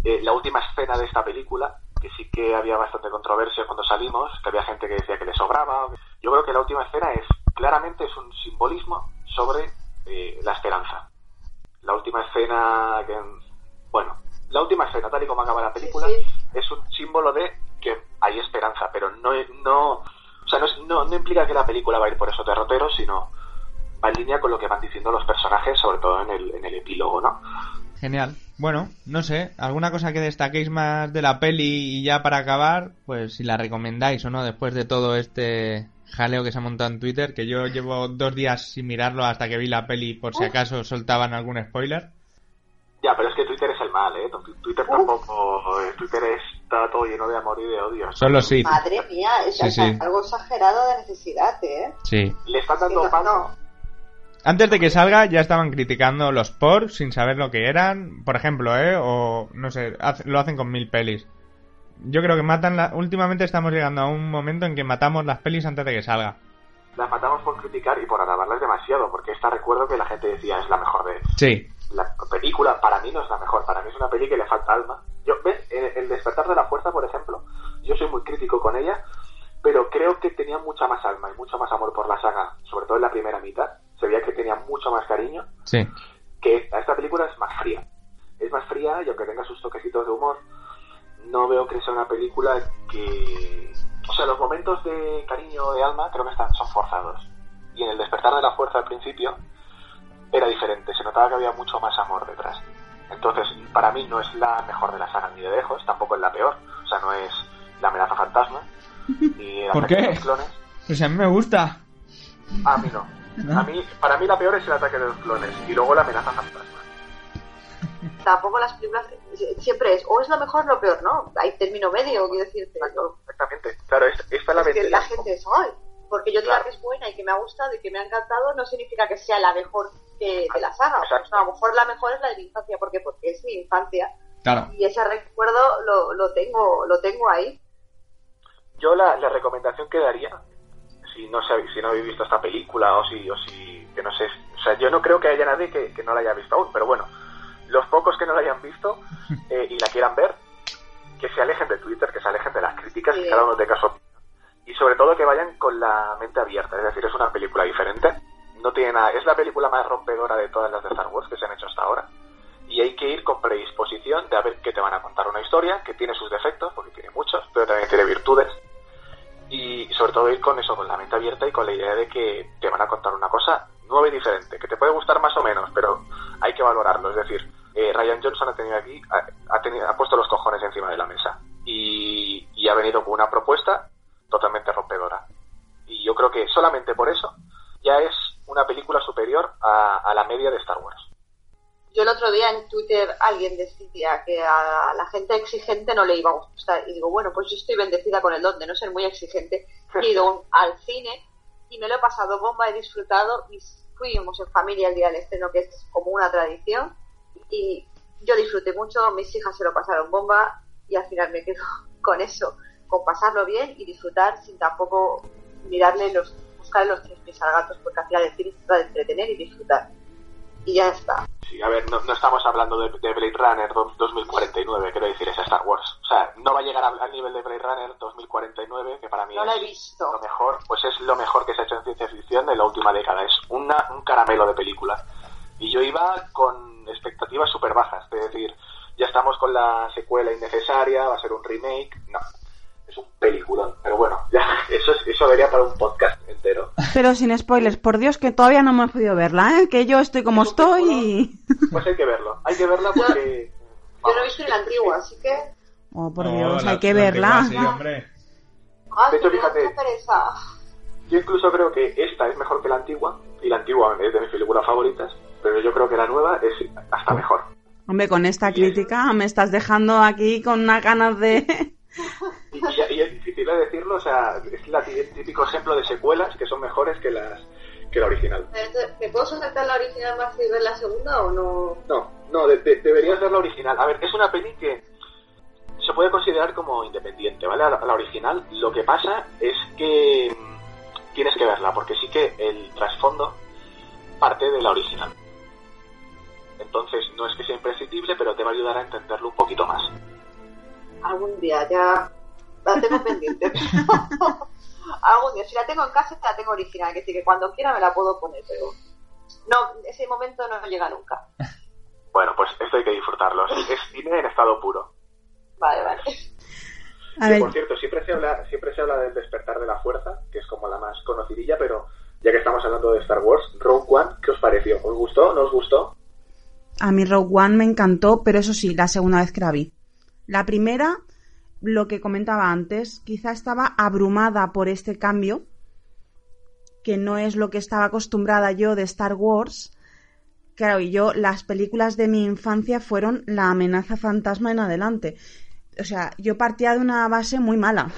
Speaker 5: Eh, la última escena de esta película, que sí que había bastante controversia cuando salimos, que había gente que decía que le sobraba. Yo creo que la última escena es, claramente es un simbolismo sobre eh, la esperanza. La última escena que, bueno, la última escena, tal y como acaba la película,
Speaker 6: Sí,
Speaker 5: es un símbolo de que hay esperanza, pero no, no, o sea, no, es- no, no implica que la película va a ir por esos derroteros, sino va en línea con lo que van diciendo los personajes, sobre todo en el, en el epílogo, ¿no?
Speaker 3: Genial. Bueno, no sé, alguna cosa que destaquéis más de la peli y ya para acabar, pues si la recomendáis o no después de todo este jaleo que se ha montado en Twitter, que yo llevo dos días sin mirarlo hasta que vi la peli por si acaso soltaban algún spoiler.
Speaker 5: Ya, pero es que Twitter es el mal, ¿eh? Twitter tampoco, eh, Twitter está todo lleno de amor y de odio.
Speaker 3: Solo sí.
Speaker 6: Madre mía, es
Speaker 3: Sí, sí.
Speaker 6: algo exagerado de necesidad, ¿eh?
Speaker 3: Sí.
Speaker 5: Le están
Speaker 6: Sí,
Speaker 5: dando
Speaker 6: no,
Speaker 5: paso.
Speaker 6: no.
Speaker 3: Antes de que salga ya estaban criticando los ports sin saber lo que eran, por ejemplo, ¿eh? O no sé, lo hacen con mil pelis. Yo creo que matan la... Últimamente estamos llegando a un momento en que matamos las pelis antes de que salga.
Speaker 5: Las matamos por criticar y por alabarlas demasiado, porque esta recuerdo que la gente decía es la mejor de
Speaker 3: Sí,
Speaker 5: la película para mí no es la mejor, para mí es una peli que le falta alma. Yo, ¿ves? El despertar de la fuerza, por ejemplo, yo soy muy crítico con ella, pero creo que tenía mucha más alma y mucho más amor por la saga, sobre todo en la primera mitad. Se veía que tenía mucho más cariño
Speaker 3: Sí.
Speaker 5: que esta, película es más fría. Es más fría y aunque tenga sus toquecitos de humor, no veo que sea una película que... O sea, los momentos de cariño de alma creo que están, son forzados. Y en el despertar de la fuerza al principio era diferente, se notaba que había mucho más amor detrás. Entonces, para mí no es la mejor de la saga ni de lejos, tampoco es la peor. O sea, no es la amenaza fantasma. Ni el
Speaker 3: ¿Por qué?
Speaker 5: de los clones.
Speaker 3: Pues a mí me gusta.
Speaker 5: A mí no. A mí, para mí la peor es el ataque de los clones y luego la amenaza fantasma.
Speaker 6: Tampoco las películas siempre es o es lo mejor o lo peor, ¿no? Hay término medio, quiero decirte. No,
Speaker 5: Exactamente. Claro, es- esta es la
Speaker 6: es que la gente es, ay, porque yo diga
Speaker 5: Claro.
Speaker 6: que es buena y que me ha gustado y que me ha encantado, no significa que sea la mejor que de la saga. Pues, a lo mejor la mejor es la de mi infancia, ¿por qué? Porque es mi infancia
Speaker 3: Claro.
Speaker 6: y ese recuerdo lo, lo tengo lo tengo ahí.
Speaker 5: Yo la, la recomendación que daría, si no si no habéis visto esta película o si, o si, que no sé, o sea, yo no creo que haya nadie que, que no la haya visto aún, pero bueno, los pocos que no la hayan visto eh, y la quieran ver, que se alejen de Twitter, que se alejen de las críticas,
Speaker 6: Sí.
Speaker 5: que cada uno tenga su opinión. Y sobre todo que vayan con la mente abierta, es decir, es una película diferente, no tiene nada, es la película más rompedora de todas las de Star Wars que se han hecho hasta ahora. Y hay que ir con predisposición de a ver qué te van a contar una historia que tiene sus defectos, porque tiene muchos, pero también tiene virtudes y sobre todo ir con eso, con la mente abierta y con la idea de que te van a contar una cosa nueva y diferente, que te puede gustar más o menos, pero hay que valorarlo. Es decir, eh, Ryan Johnson ha tenido aquí, ha, ha tenido, ha puesto los cojones encima de la mesa y, y ha venido con una propuesta totalmente rompedora. Y yo creo que solamente por eso ya es una película superior a, a la media de Star Wars.
Speaker 6: Yo el otro día en Twitter alguien decía que a la gente exigente no le iba a gustar. Y digo, bueno, pues yo estoy bendecida con el don de no ser muy exigente. He ido al cine y me lo he pasado bomba, he disfrutado. Y fuimos en familia el día del estreno, que es como una tradición. Y yo disfruté mucho, mis hijas se lo pasaron bomba y al final me quedo con eso, con pasarlo bien y disfrutar sin tampoco mirarle los, buscarle los tres pies al gato, porque al final el cine se trata de entretener y disfrutar. Y ya está.
Speaker 5: Sí, a ver, no, no estamos hablando de, de Blade Runner do- 2049, quiero decir, es Star Wars. O sea, no va a llegar al nivel de Blade Runner 2049, que para mí
Speaker 6: No lo he
Speaker 5: es
Speaker 6: visto.
Speaker 5: lo mejor, pues es lo mejor que se ha hecho en ciencia ficción de la última década. Es una, un caramelo de película. Y yo iba con expectativas súper bajas, es decir, ya estamos con la secuela innecesaria, va a ser un remake. No, es un peliculón. Pero bueno, ya, eso, es- eso daría para un podcast entero.
Speaker 4: Pero sin spoilers, por Dios que todavía no me he podido verla, ¿eh? Que yo estoy como estoy y...
Speaker 5: Pues hay que verlo, hay que verla porque...
Speaker 6: Yo no he visto la antigua, así que.
Speaker 4: Oh, por
Speaker 3: No,
Speaker 4: Dios,
Speaker 3: la-
Speaker 4: hay que
Speaker 3: la
Speaker 4: verla.
Speaker 3: antigua, sí, hombre.
Speaker 6: Ah,
Speaker 5: De hecho, fíjate. Yo incluso creo que esta es mejor que la antigua, y la antigua es de mis películas favoritas, pero yo creo que la nueva es hasta mejor.
Speaker 4: Hombre, con esta crítica me estás dejando aquí con unas ganas de...
Speaker 5: Y, y- y es difícil de decirlo, o sea, es la tí- típico ejemplo de secuelas que son mejores que las que la original.
Speaker 6: ¿Me puedo saltar la original más y ver la segunda o no?
Speaker 5: No, no, de- de- deberías ver la original. A ver, es una peli que se puede considerar como independiente, ¿vale? La, la original, lo que pasa es que mm, tienes que verla, porque sí que el trasfondo parte de la original. Entonces, no es que sea imprescindible, pero te va a ayudar a entenderlo un poquito más.
Speaker 6: Algún día ya. La tengo pendiente. Algún día. Si la tengo en casa, la tengo original. Que decir que cuando quiera me la puedo poner, pero. No, ese momento no llega nunca.
Speaker 5: Bueno, pues esto hay que disfrutarlo. Es cine en estado puro.
Speaker 6: Vale, vale.
Speaker 4: A
Speaker 5: Que,
Speaker 4: ver,
Speaker 5: por cierto, siempre se habla, siempre se habla del despertar de la fuerza, que es como la más conocidilla, pero ya que estamos hablando de Star Wars, Rogue One, ¿qué os pareció? ¿Os gustó? ¿No os gustó?
Speaker 4: a mí Rogue One me encantó, pero eso sí, la segunda vez que la vi. La primera, lo que comentaba antes, quizá estaba abrumada por este cambio, que no es lo que estaba acostumbrada yo de Star Wars. Claro, y yo, las películas de mi infancia fueron La amenaza fantasma en adelante. O sea, yo partía de una base muy mala.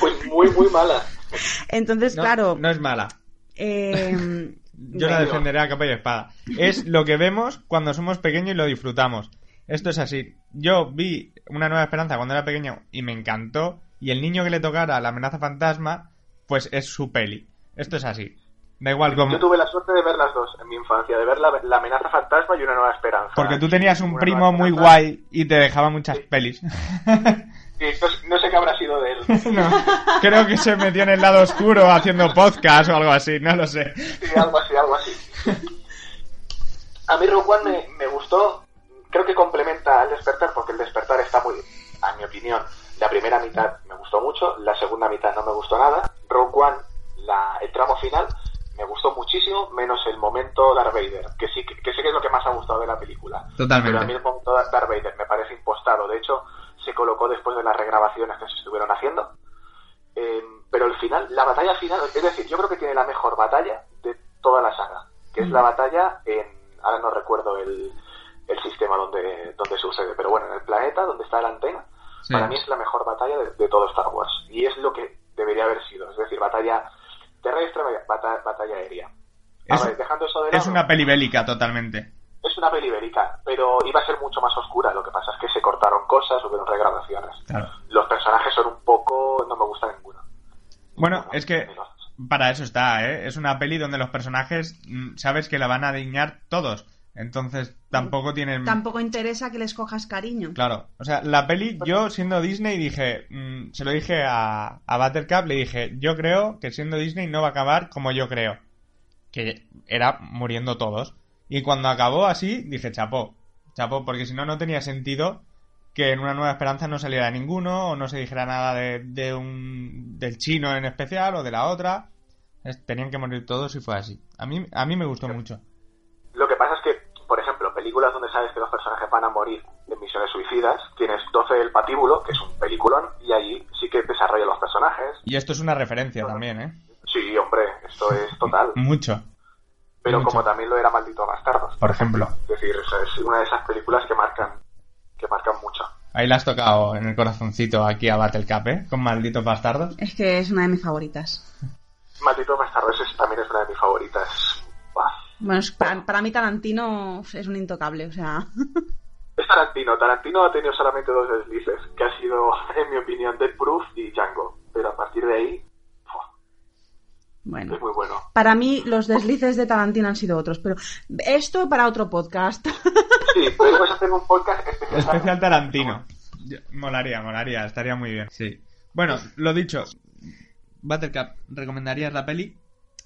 Speaker 5: Pues muy, muy mala.
Speaker 4: Entonces,
Speaker 3: No,
Speaker 4: claro,
Speaker 3: No es mala.
Speaker 4: eh,
Speaker 3: Yo la defenderé a capa y espada. Es lo que vemos cuando somos pequeños y lo disfrutamos. Esto es así. Yo vi Una Nueva Esperanza cuando era pequeño y me encantó. Y el niño que le tocara la amenaza fantasma, pues es su peli. Esto es así. Da igual
Speaker 5: Yo
Speaker 3: como...
Speaker 5: tuve la suerte de ver las dos en mi infancia, de ver la, la amenaza fantasma y una nueva esperanza.
Speaker 3: Porque tú tenías un
Speaker 5: Una
Speaker 3: primo muy guay y te dejaba muchas pelis.
Speaker 5: Sí, no, sé- no sé qué habrá sido de él.
Speaker 3: No, creo que se metió en el lado oscuro haciendo podcast o algo así, no lo sé.
Speaker 5: Sí, algo así, algo así. A mí Rogue One me, me gustó, creo que complementa al despertar, porque el despertar está muy, a mi opinión, la primera mitad me gustó mucho, la segunda mitad no me gustó nada. Rogue One, la, el tramo final, me gustó muchísimo, menos el momento Darth Vader, que sí que, que sí que es lo que más ha gustado de la película.
Speaker 3: Totalmente.
Speaker 5: Pero a mí el momento Darth Vader me parece impostado, de hecho, se colocó después de las regrabaciones que se estuvieron haciendo. Eh, pero el final, la batalla final, es decir, yo creo que tiene la mejor batalla de toda la saga, que es la batalla en, ahora no recuerdo el, el sistema donde, donde sucede, pero bueno, en el planeta donde está la antena,
Speaker 3: Sí.
Speaker 5: para mí es la mejor batalla de, de todo Star Wars. Y es lo que debería haber sido, es decir, batalla terrestre, bata- batalla aérea. A
Speaker 3: Es-
Speaker 5: ver, dejando eso de
Speaker 3: Es
Speaker 5: lado,
Speaker 3: una peli bélica totalmente.
Speaker 5: es una peli bélica, pero iba a ser mucho más oscura. Lo que pasa es que se cortaron cosas, hubieron regrabaciones.
Speaker 3: Claro.
Speaker 5: Los personajes son un poco... no me gusta ninguno.
Speaker 3: Bueno, es que para eso está, ¿eh? Es una peli donde los personajes mm, sabes que la van a adiñar todos. Entonces tampoco tienen...
Speaker 4: Tampoco interesa que les cojas cariño.
Speaker 3: Claro, o sea, la peli, yo siendo Disney dije, mm, se lo dije a, a Buttercup, le dije, yo creo que siendo Disney no va a acabar como yo creo, que era muriendo todos. Y cuando acabó así, dije, chapó, chapó, porque si no, no tenía sentido que en una nueva esperanza no saliera ninguno o no se dijera nada de, de un, del chino en especial o de la otra. Tenían que morir todos y fue así. A mí, a mí me gustó mucho.
Speaker 5: Lo que pasa es que, por ejemplo, películas donde sabes que los personajes van a morir en misiones suicidas, tienes 12 el patíbulo, que es un peliculón, y allí sí que desarrolla los personajes.
Speaker 3: Y esto es una referencia también, ¿eh?
Speaker 5: Sí, hombre, esto es total.
Speaker 3: Mucho.
Speaker 5: Pero
Speaker 3: mucho.
Speaker 5: como también lo era Maldito Bastardos.
Speaker 3: Por ejemplo.
Speaker 5: Es decir, o sea, es una de esas películas que marcan, que marcan mucho.
Speaker 3: Ahí la has tocado en el corazoncito aquí a Battlecup, ¿eh? Con malditos bastardos.
Speaker 4: Es que es una de mis favoritas.
Speaker 5: Maldito Bastardos es- también es una de mis favoritas.
Speaker 4: Bueno, es- para, para mí Tarantino es un intocable, o sea...
Speaker 5: Es Tarantino. Tarantino ha tenido solamente dos deslices, que ha sido, en mi opinión, Dead Proof y Django. Pero a partir de ahí,
Speaker 4: Bueno.
Speaker 5: es muy bueno.
Speaker 4: Para mí los deslices de Tarantino han sido otros, pero esto para otro podcast.
Speaker 5: Sí, podemos hacer un podcast especial.
Speaker 3: Especial Tarantino. Molaría, molaría, estaría muy bien. Sí. Bueno, lo dicho. Battlecup, ¿recomendarías la peli?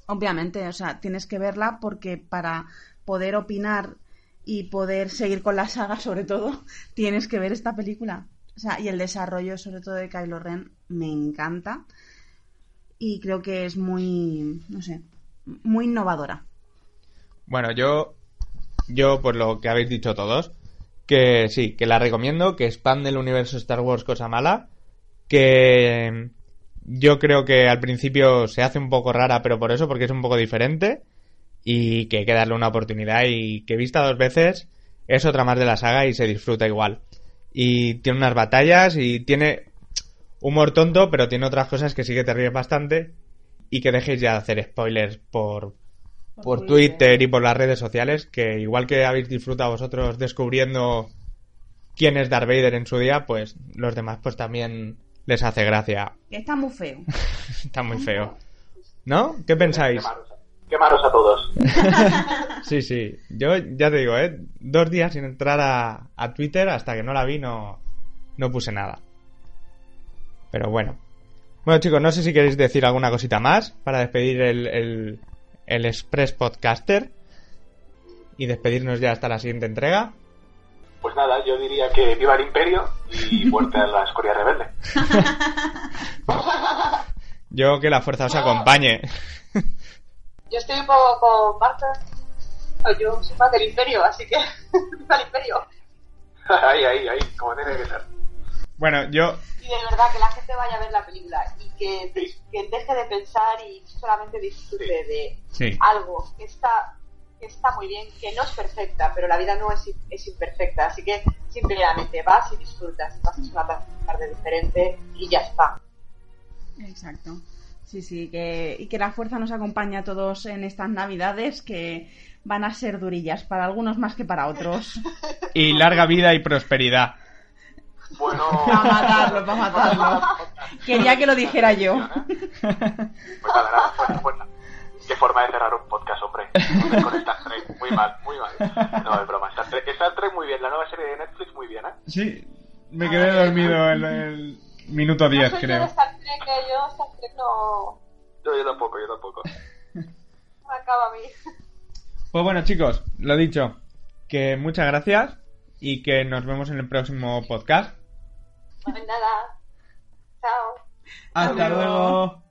Speaker 4: Obviamente, o sea, tienes que verla porque para poder opinar y poder seguir con la saga, sobre todo, tienes que ver esta película. O sea, y el desarrollo, sobre todo de Kylo Ren, me encanta. Y creo que es muy, no sé, muy innovadora.
Speaker 3: Bueno, yo. Yo, por lo que habéis dicho todos, que sí, que la recomiendo, que expande el universo Star Wars cosa mala, que yo creo que al principio se hace un poco rara, pero por eso, porque es un poco diferente, y que hay que darle una oportunidad y que vista dos veces es otra más de la saga y se disfruta igual. Y tiene unas batallas y tiene humor tonto, pero tiene otras cosas que sí que te ríes bastante y que dejéis ya de hacer spoilers por, por Twitter y por las redes sociales, que igual que habéis disfrutado vosotros descubriendo quién es Darth Vader en su día, pues los demás pues también les hace gracia.
Speaker 4: Que está muy feo.
Speaker 3: Está muy feo. ¿No? ¿Qué pensáis?
Speaker 5: Quemaros a todos.
Speaker 3: Sí, sí. Yo ya te digo, ¿eh? Dos días sin entrar a, a Twitter hasta que no la vi no, no puse nada. Pero bueno. Bueno chicos, no sé si queréis decir alguna cosita más para despedir el, el, el Express Podcaster y despedirnos ya hasta la siguiente entrega.
Speaker 5: Pues nada, yo diría que viva el imperio y muerte a la escoria rebelde.
Speaker 3: Yo que la fuerza os acompañe.
Speaker 6: Yo estoy un poco con Marta. Yo soy fan del Imperio, así que viva el Imperio.
Speaker 5: ahí, ahí, ahí, como tiene que ser.
Speaker 3: Bueno, yo
Speaker 6: Y de verdad que la gente vaya a ver la película y que, que deje de pensar y solamente disfrute de
Speaker 3: Sí.
Speaker 6: algo que está que está muy bien, que no es perfecta, pero la vida no es, es imperfecta, así que simplemente vas y disfrutas, pasas una tarde diferente y ya está.
Speaker 4: Exacto. Sí, sí, que, y que la fuerza nos acompañe a todos en estas navidades que van a ser durillas, para algunos más que para otros.
Speaker 3: y larga vida y prosperidad.
Speaker 5: Bueno.
Speaker 4: Para matarlo, para matarlo. Quería que lo dijera yo.
Speaker 5: Pues nada, nada, fuerza, fuerza. Qué forma de cerrar un podcast, hombre. Con Star Trek. Muy mal, muy mal. No, es broma. Star Trek, Star Trek muy bien. La nueva serie de Netflix muy bien, ¿eh?
Speaker 3: Sí, me quedé dormido en el minuto 10,
Speaker 6: no soy yo
Speaker 3: creo.
Speaker 6: de Star Trek, eh, yo Star Trek no
Speaker 5: Yo, yo tampoco, yo tampoco.
Speaker 6: me acaba a mí.
Speaker 3: Pues bueno, chicos, lo dicho, que muchas gracias y que nos vemos en el próximo podcast.
Speaker 6: Pues nada. Chao.
Speaker 3: Hasta
Speaker 4: luego.
Speaker 3: luego.